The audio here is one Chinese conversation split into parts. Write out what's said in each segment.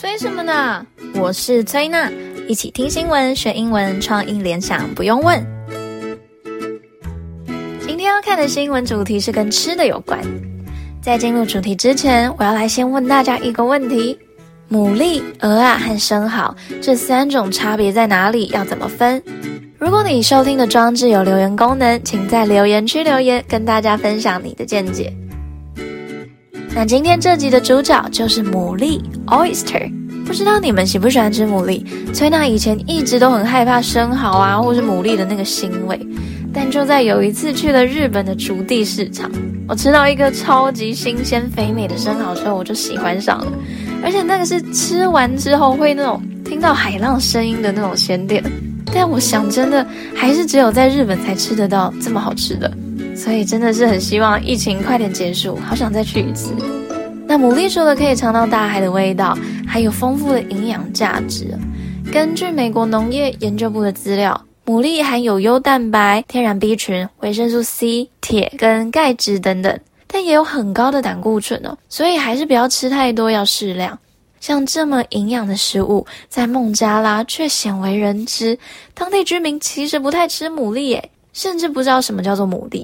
催什么呢？我是崔娜，一起听新闻学英文，创意联想不用问。今天要看的新闻主题是跟吃的有关。在进入主题之前，我要来先问大家一个问题：牡蛎、鹅啊和生蚝这三种差别在哪里？要怎么分？如果你收听的装置有留言功能，请在留言区留言，跟大家分享你的见解。那今天这集的主角就是牡蛎 （oyster）。不知道你们喜不喜欢吃牡蛎？崔娜以前一直都很害怕生蚝啊，或是牡蛎的那个腥味。但就在有一次去了日本的竹地市场，我吃到一个超级新鲜肥美的生蚝之后，我就喜欢上了。而且那个是吃完之后会那种听到海浪声音的那种鲜甜。但我想真的还是只有在日本才吃得到这么好吃的。所以真的是很希望疫情快点结束，好想再去一次。那牡蛎除了可以尝到大海的味道，还有丰富的营养价值。根据美国农业研究部的资料，牡蛎含有优蛋白、天然 B 群、维生素 C、铁跟钙质等等，但也有很高的胆固醇哦，所以还是不要吃太多，要适量。像这么营养的食物，在孟加拉却鲜为人知，当地居民其实不太吃牡蛎耶，甚至不知道什么叫做牡蛎。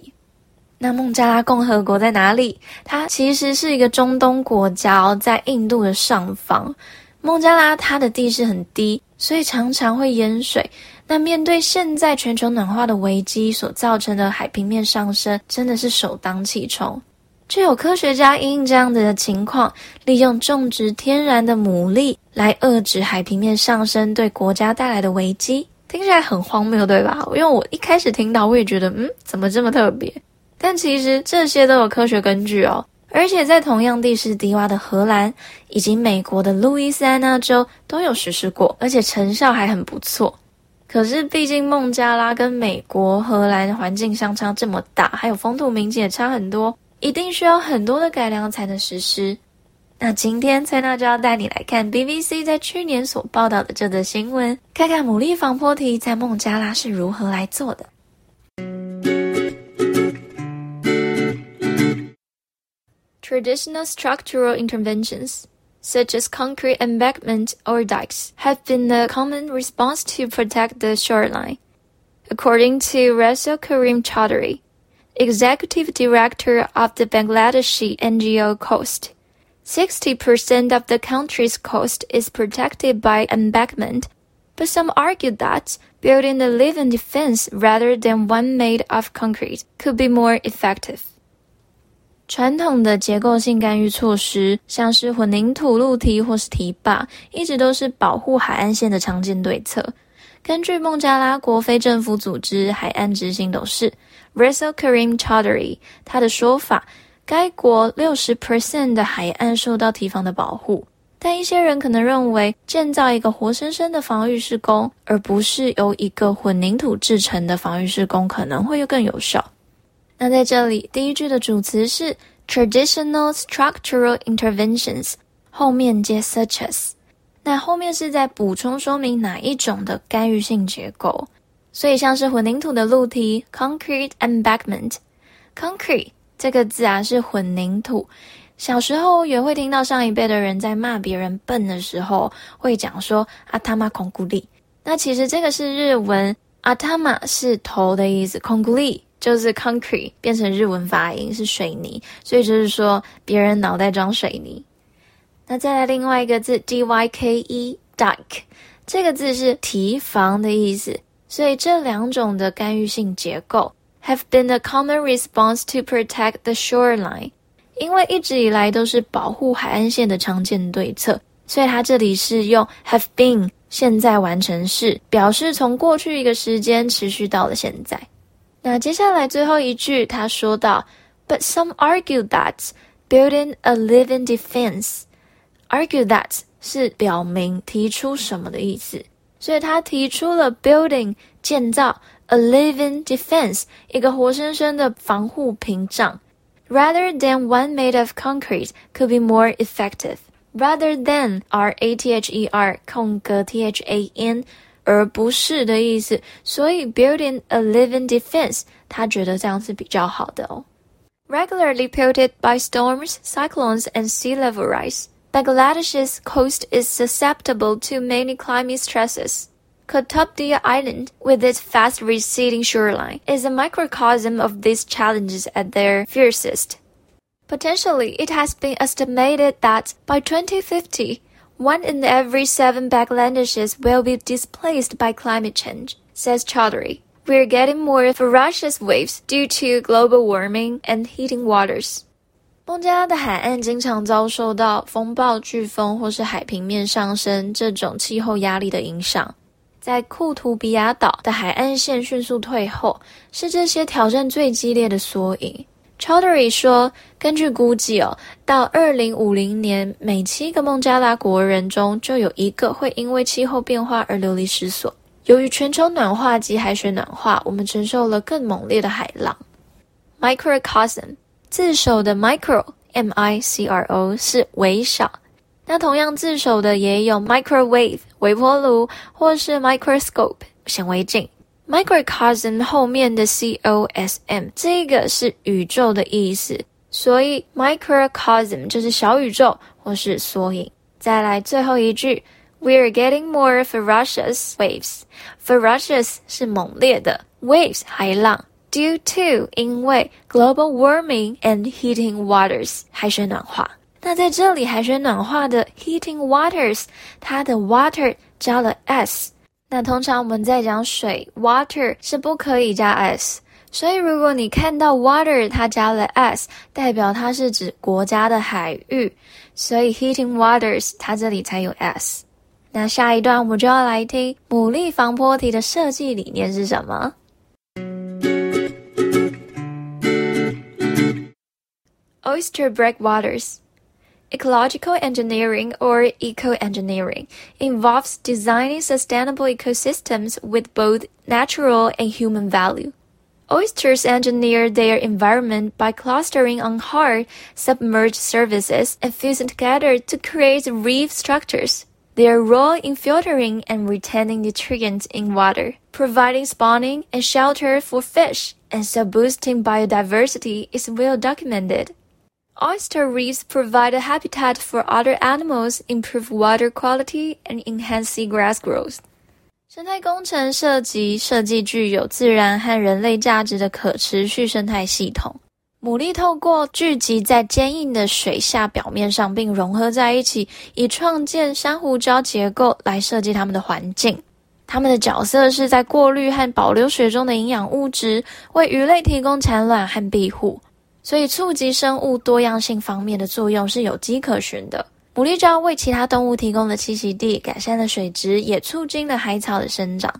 那孟加拉共和国在哪里？它其实是一个中东国家哦，在印度的上方。孟加拉它的地势很低，所以常常会淹水。那面对现在全球暖化的危机所造成的海平面上升，真的是首当其冲。就有科学家因这样的情况，利用种植天然的牡蛎来遏制海平面上升对国家带来的危机。听起来很荒谬，对吧？因为我一开始听到，我也觉得，嗯，怎么这么特别？但其实这些都有科学根据哦，而且在同样地势低洼的荷兰以及美国的路易斯安那州都有实施过，而且成效还很不错。可是毕竟孟加拉跟美国、荷兰环境相差这么大，还有风土民情也差很多，一定需要很多的改良才能实施。那今天蔡娜就要带你来看 BBC 在去年所报道的这则新闻，看看牡蛎防坡堤在孟加拉是如何来做的。Traditional structural interventions, such as concrete embankment or dikes, have been a common response to protect the shoreline. According to Rasul Karim Chaudhry, executive director of the Bangladeshi NGO Coast, 60% of the country's coast is protected by embankment, but some argue that building a living defense rather than one made of concrete could be more effective. 传统的结构性干预措施，像是混凝土路堤或是堤坝，一直都是保护海岸线的常见对策。根据孟加拉国非政府组织海岸执行董事 Rasel Karim Chaudhry 他的说法，该国六十 percent 的海岸受到堤防的保护，但一些人可能认为建造一个活生生的防御施工，而不是由一个混凝土制成的防御施工，可能会更有效。那在这里，第一句的主词是 traditional structural interventions，后面接 such as，那后面是在补充说明哪一种的干预性结构，所以像是混凝土的路堤 concrete embankment，concrete 这个字啊是混凝土，小时候也会听到上一辈的人在骂别人笨的时候会讲说阿他妈孔古力，那其实这个是日文阿他妈是头的意思，孔古力。就是 concrete 变成日文发音是水泥，所以就是说别人脑袋装水泥。那再来另外一个字 d y k e dike，这个字是堤防的意思。所以这两种的干预性结构 have been a common response to protect the shoreline，因为一直以来都是保护海岸线的常见对策，所以它这里是用 have been 现在完成式，表示从过去一个时间持续到了现在。那接下来最后一句，他说到，But some argue that building a living defense，argue that 是表明提出什么的意思，所以他提出了 building 建造 a living defense 一个活生生的防护屏障，rather than one made of concrete could be more effective。rather than r a t h e r 空格 t h a n。 而不是的意思，所以 building a living defense，他觉得这样是比较好的哦。Regularly pelted by storms, cyclones, and sea level rise, Bangladesh's coast is susceptible to many climate stresses. Qutubdia Island, with its fast receding shoreline, is a microcosm of these challenges at their fiercest. Potentially, it has been estimated that by 2050, one in every seven Bangladeshis will be displaced by climate change, says Chaudhary. We're getting more ferocious waves due to global warming and heating waters. 孟加拉的海岸经常遭受到风暴、飓风或是海平面上升这种气候压力的影响。在库图比亚岛的海岸线迅速退后，是这些挑战最激烈的缩影。 Chaudhary 说，根据估计哦，到二零五零年，每七个孟加拉国人中就有一个会因为气候变化而流离失所。由于全球暖化及海水暖化，我们承受了更猛烈的海浪。Microcosm。自首的 micro，m i c r o 是微小。那同样自首的也有 microwave 微波炉，或是 microscope 显微镜。microcosm 后面的 c o s m 这个是宇宙的意思，所以 microcosm 就是小宇宙或是缩影。再来最后一句，We're getting more ferocious waves。ferocious 是猛烈的，waves 海浪。Due to 因为 global warming and heating waters 海水暖化，那在这里海水暖化的 heating waters 它的 water 加了 s， 那通常我们在讲水 water 是不可以加 s，所以如果你看到 water 它加了 s，代表它是指国家的海域，所以 heating waters 它这里才有 s。那下一段我们就要来听牡蛎防波堤的设计理念是什么？Oyster breakwaters. Ecological engineering or eco-engineering involves designing sustainable ecosystems with both natural and human value. Oysters engineer their environment by clustering on hard, submerged surfaces and fusing together to create reef structures. Their role in filtering and retaining nutrients in water, providing spawning and shelter for fish, and so boosting biodiversity is well documented. Oyster reefs provide a habitat for other animals, improve water quality, and enhance seagrass growth. 生态工程涉及设计具有自然和人类价值的可持续生态系统。牡蛎透过聚集在坚硬的水下表面上，并融合在一起，以创建珊瑚礁结构来设计它们的环境。它们的角色是在过滤和保留水中的营养物质，为鱼类提供产卵和庇护。所以，促进生物多样性方面的作用是有迹可循的。牡蛎礁为其他动物提供了栖息地，改善了水质，也促进了海草的生长。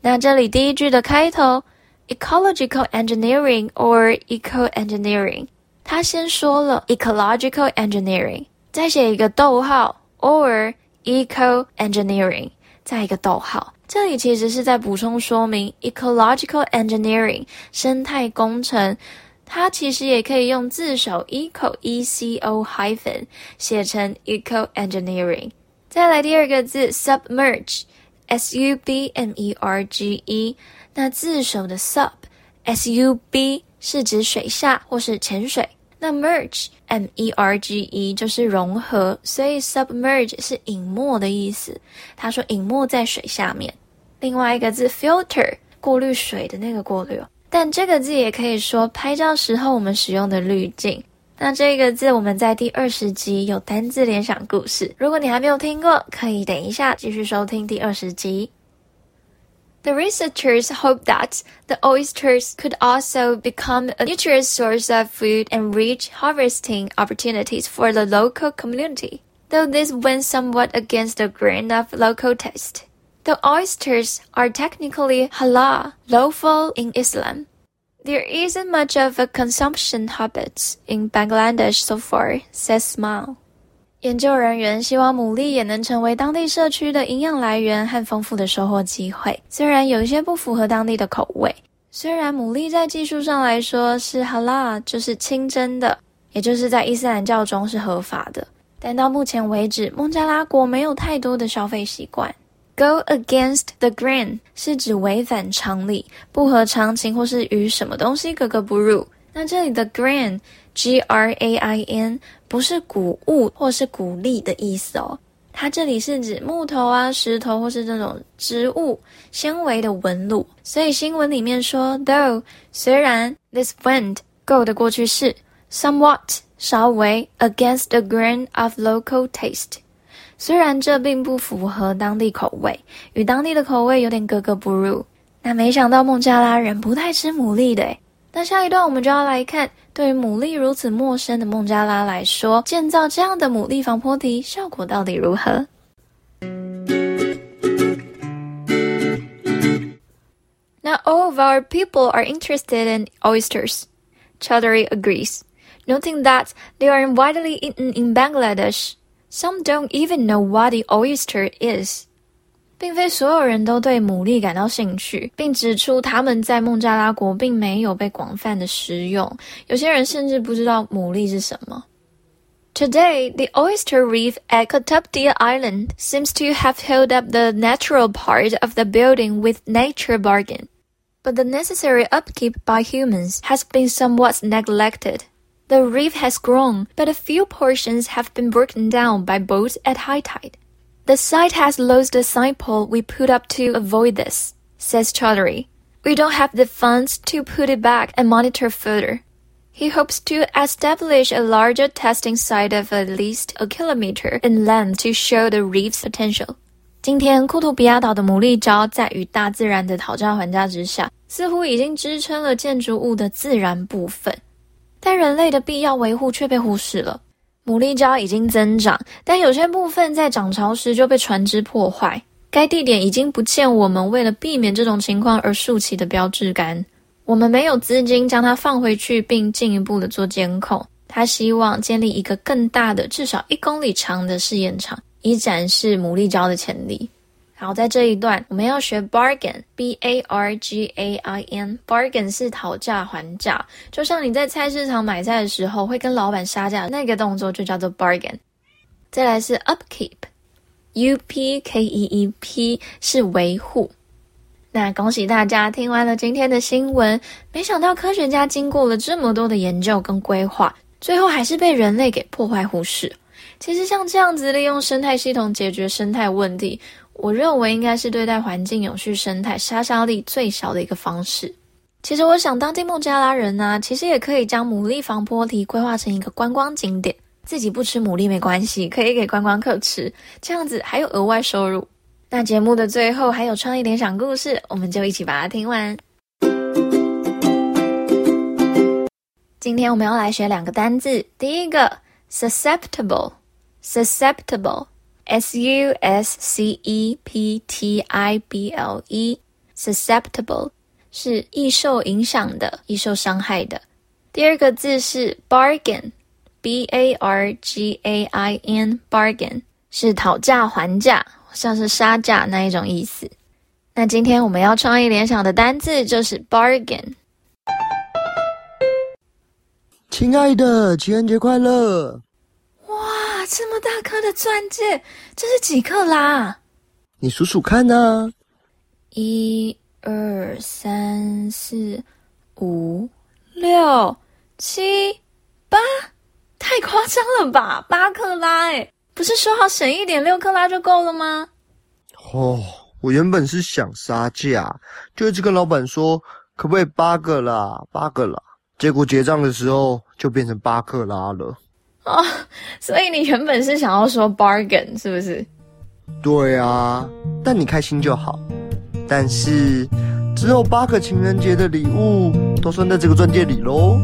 那这里第一句的开头，ecological engineering or eco-engineering，它先说了 ecological engineering，再写一个逗号，or eco-engineering，再一个逗号。这里其实是在补充说明 ecological engineering 生态工程。它其实也可以用字首 eco e c o hyphen 写成 eco engineering。再来第二个字 submerge s u b m e r g e，那字首的 sub s u b 是指水下或是潜水，那 merge m e r g e 就是融合，所以 submerge 是隐没的意思。他说隐没在水下面。另外一个字 filter 过滤水的那个过滤哦。但这个字也可以说拍照时候我们使用的滤镜。那这个字我们在第二十集有单字联想故事，如果你还没有听过，可以等一下继续收听第二十集。The researchers hope that the oysters could also become a nutritious source of food and rich harvesting opportunities for the local community, though this went somewhat against the grain of local taste. The oysters are technically halal, lawful in Islam. There isn't much of a consumption habit in Bangladesh so far, says Smile. 研究人员希望牡蛎也能成为当地社区的营养来源和丰富的收获机会。虽然有一些不符合当地的口味，虽然牡蛎在技术上来说是 halal，就是清真的，也就是在伊斯兰教中是合法的，但到目前为止，孟加拉国没有太多的消费习惯。 Go against the grain 是指违反常理、不合常情，或是与什么东西格格不入。那这里的 grain G R A I N 不是谷物或是谷粒的意思哦，它这里是指木头啊、石头或是这种植物纤维的纹路。所以新闻里面说，though 虽然 this went go 的过去式 somewhat 稍微 against the grain of local taste，虽然这并不符合当地口味，与当地的口味有点格格不入。那没想到孟加拉人不太吃牡蛎的诶。那下一段我们就要来看，对于牡蛎如此陌生的孟加拉来说，建造这样的牡蛎防波堤效果到底如何？Not all of our people are interested in oysters. Chaudhary agrees, noting that they are widely eaten in Bangladesh. Some don't even know what the oyster is. 并非所有人都对牡蛎感到兴趣，并指出他们在孟加拉国并没有被广泛的食用。有些人甚至不知道牡蛎是什么。Today, the oyster reef at Kutubdia Island seems to have held up the natural part of the building with nature bargain, but the necessary upkeep by humans has been somewhat neglected. The reef has grown, but a few portions have been broken down by boats at high tide. The site has lost the signpole we put up to avoid this, says Chaudhary. We don't have the funds to put it back and monitor further. He hopes to establish a larger testing site of at least a kilometer in length to show the reef's potential. 今天，库图比亚岛的牡蛎礁在与大自然的讨价还价之下，似乎已经支撑了建筑物的自然部分， 但人类的必要维护却被忽视了。牡蛎礁已经增长，但有些部分在涨潮时就被船只破坏。该地点已经不见我们为了避免这种情况而竖起的标志杆。我们没有资金将它放回去，并进一步的做监控。他希望建立一个更大的，至少一公里长的试验场，以展示牡蛎礁的潜力。好，在这一段我们要学 bargain，b a r g a i n，bargain 是讨价还价，就像你在菜市场买菜的时候会跟老板杀价，那个动作就叫做 bargain。再来是 upkeep，u p k e e p 是维护。那恭喜大家听完了今天的新闻，没想到科学家经过了这么多的研究跟规划，最后还是被人类给破坏忽视。其实像这样子利用生态系统解决生态问题。我认为应该是对待环境永续生态杀伤力最小的一个方式。其实我想，当地孟加拉人呢、啊，其实也可以将牡蛎防波堤规划成一个观光景点。自己不吃牡蛎没关系，可以给观光客吃，这样子还有额外收入。那节目的最后还有创意联想故事，我们就一起把它听完。今天我们要来学两个单字，第一个 susceptible，susceptible。S U S C E P T I B L E，susceptible 是易受影响的、易受伤害的。第二个字是 bargain，B A R G A I N，bargain 是讨价还价，像是杀价那一种意思。那今天我们要创意联想的单字就是 bargain。亲爱的，情人节快乐！这么大颗的钻戒，这是几克拉？你数数看呢？一、二、三、四、五、六、七、八，太夸张了吧？八克拉诶，不是说好省一点，六克拉就够了吗？哦，我原本是想杀价，就一直跟老板说可不可以八个啦，八个啦，结果结账的时候就变成八克拉了。哦，所以你原本是想要说 bargain 是不是？对啊，但你开心就好。但是只有八个情人节的礼物都算在这个钻戒里喽。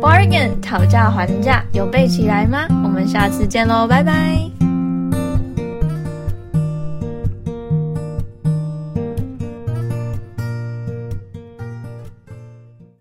bargain 讨价还价有背起来吗？我们下次见喽，拜拜。